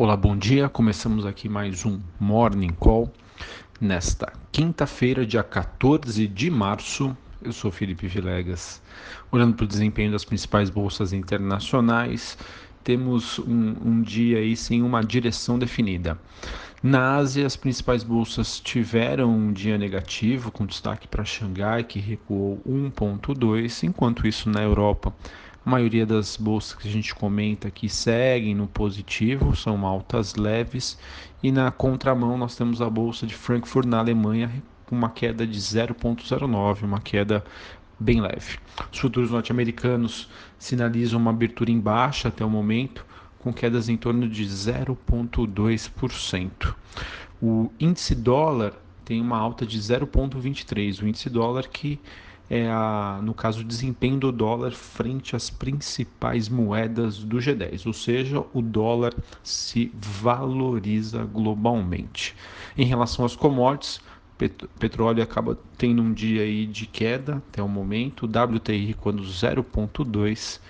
Olá, bom dia. Começamos aqui mais um Morning Call nesta quinta-feira, dia 14 de março. Eu sou Felipe Vilegas. Olhando para o desempenho das principais bolsas internacionais, temos um, um dia aí sem uma direção definida. Na Ásia, as principais bolsas tiveram um dia negativo, com destaque para Xangai, que recuou 1,2, enquanto isso na Europa a maioria das bolsas que a gente comenta aqui seguem no positivo, são altas leves. E na contramão nós temos a bolsa de Frankfurt na Alemanha com uma queda de 0,09, uma queda bem leve. Os futuros norte-americanos sinalizam uma abertura em baixa até o momento, com quedas em torno de 0,2%. O índice dólar tem uma alta de 0,23, o índice dólar que é a, no caso, o desempenho do dólar frente às principais moedas do G10, ou seja, o dólar se valoriza globalmente. Em relação aos commodities, petróleo acaba tendo um dia aí de queda até o momento, WTI quando 0,2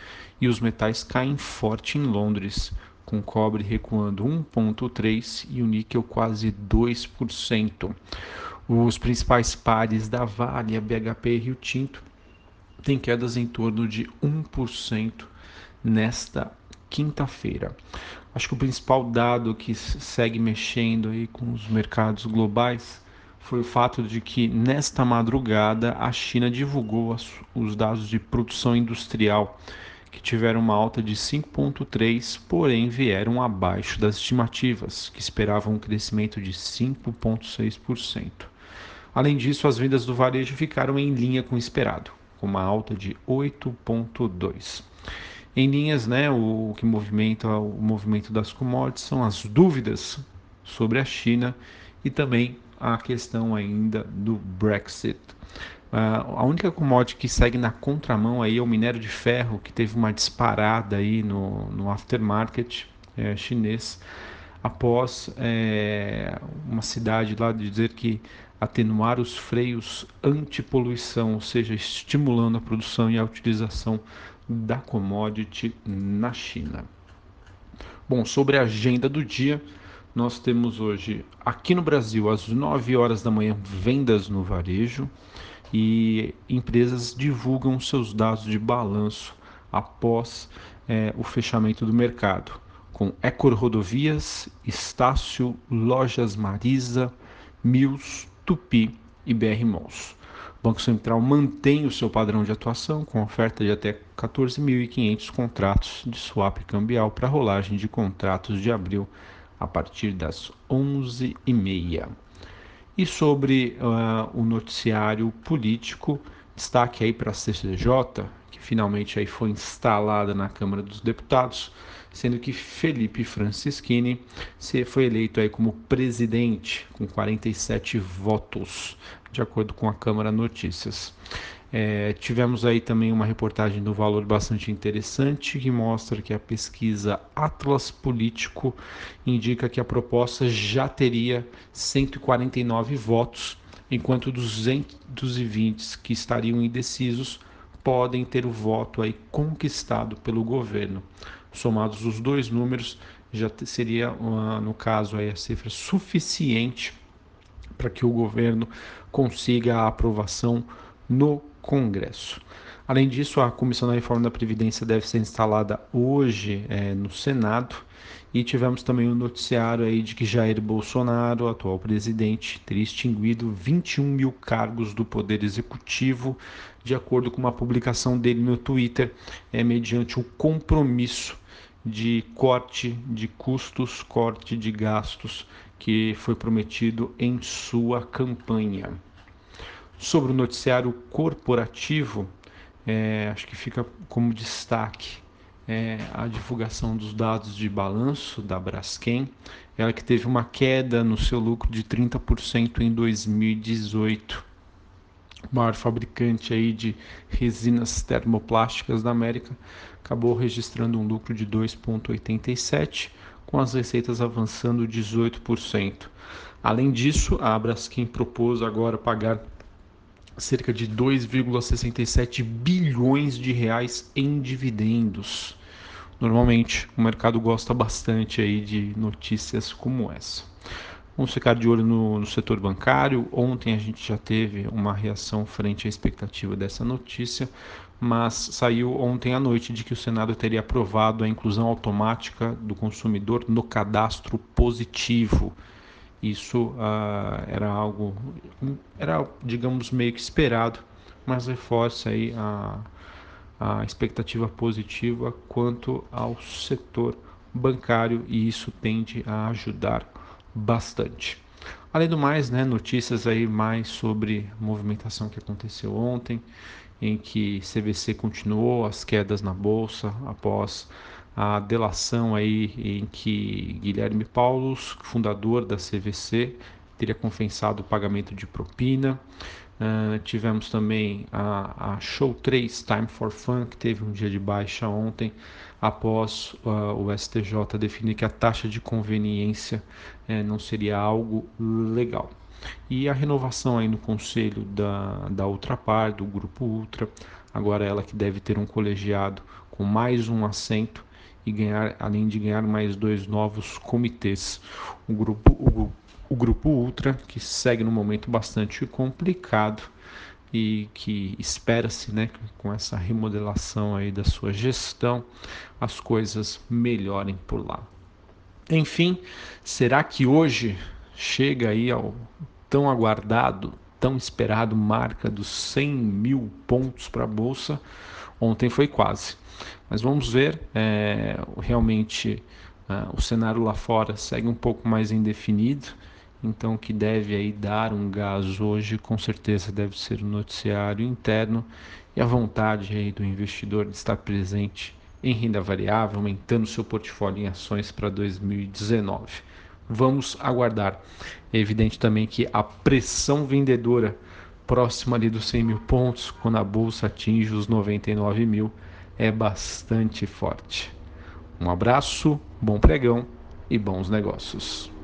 e os metais caem forte em Londres, com cobre recuando 1,3 e o níquel quase 2%. Os principais pares da Vale, a BHP e Rio Tinto têm quedas em torno de 1% nesta quinta-feira. Acho que o principal dado que segue mexendo aí com os mercados globais foi o fato de que nesta madrugada a China divulgou os dados de produção industrial que tiveram uma alta de 5,3, porém vieram abaixo das estimativas, que esperavam um crescimento de 5,6%. Além disso, as vendas do varejo ficaram em linha com o esperado, com uma alta de 8,2. Em linhas, né, o que movimenta o movimento das commodities são as dúvidas sobre a China e também a questão ainda do Brexit. Uh, a única commodity que segue na contramão aí é o minério de ferro, que teve uma disparada aí no, no aftermarket é, chinês, após é, uma cidade lá dizer que atenuar os freios antipoluição, ou seja, estimulando a produção e a utilização da commodity na China. Bom, sobre a agenda do dia, nós temos hoje aqui no Brasil às 9 horas da manhã vendas no varejo e empresas divulgam seus dados de balanço após é, o fechamento do mercado, com Ecor Rodovias, Estácio, Lojas Marisa, Mills, Tupi e BR Malls. O Banco Central mantém o seu padrão de atuação com oferta de até 14.500 contratos de swap cambial para rolagem de contratos de abril a partir das 11h30. E sobre uh, o noticiário político, destaque aí para a CCJ, que finalmente aí foi instalada na Câmara dos Deputados, sendo que Felipe Francischini foi eleito aí como presidente com 47 votos, de acordo com a Câmara Notícias. É, tivemos aí também uma reportagem do Valor bastante interessante que mostra que a pesquisa Atlas Político indica que a proposta já teria 149 votos, enquanto 220 que estariam indecisos podem ter o voto aí conquistado pelo governo. Somados os dois números, já seria, no caso, aí, a cifra suficiente para que o governo consiga a aprovação no Congresso. Além disso, a Comissão da Reforma da Previdência deve ser instalada hoje é, no Senado e tivemos também o um noticiário aí de que Jair Bolsonaro, atual presidente, teria extinguido 21 mil cargos do Poder Executivo, de acordo com uma publicação dele no Twitter, é, mediante o compromisso de corte de custos, corte de gastos que foi prometido em sua campanha. Sobre o noticiário corporativo, é, acho que fica como destaque é, a divulgação dos dados de balanço da Braskem, ela que teve uma queda no seu lucro de 30% em 2018. O maior fabricante aí de resinas termoplásticas da América acabou registrando um lucro de 2,87, com as receitas avançando 18%. Além disso, a Braskem propôs agora pagar cerca de 2,67 bilhões de reais em dividendos Normalmente o mercado gosta bastante aí de notícias como essa. Vamos ficar de olho no, no, setor bancário. Ontem a gente já teve uma reação frente à expectativa dessa notícia, mas saiu ontem à noite de que o Senado teria aprovado a inclusão automática do consumidor no cadastro positivo. Isso uh, era algo, era digamos meio que esperado, mas reforça aí a, a expectativa positiva quanto ao setor bancário e isso tende a ajudar bastante. Além do mais, né, notícias aí mais sobre movimentação que aconteceu ontem, em que CVC continuou as quedas na bolsa após a delação aí em que Guilherme Paulos, fundador da CVC, teria confessado o pagamento de propina. Uh, tivemos também a, a, Show 3 Time for Fun, que teve um dia de baixa ontem, após uh, o STJ definir que a taxa de conveniência uh, não seria algo legal. E a renovação aí no conselho da, da Ultrapar, do Grupo Ultra, agora ela que deve ter um colegiado com mais um assento e ganhar, além de ganhar mais dois novos comitês. O grupo, o, o grupo Ultra, que segue num momento bastante complicado e que espera-se, né, com essa remodelação aí da sua gestão, as coisas melhorem por lá. Enfim, será que hoje chega aí ao tão aguardado, tão esperado marca dos 100 mil pontos para a bolsa? Ontem foi quase, mas vamos ver. É, realmente é, o cenário lá fora segue um pouco mais indefinido então, o que deve aí dar um gás hoje, com certeza, deve ser o noticiário interno e a vontade aí do investidor de estar presente em renda variável, aumentando seu portfólio em ações para 2019. Vamos aguardar. É evidente também que a pressão vendedora próxima ali dos 100 mil pontos, quando a bolsa atinge os 99 mil, é bastante forte. Um abraço, bom pregão e bons negócios.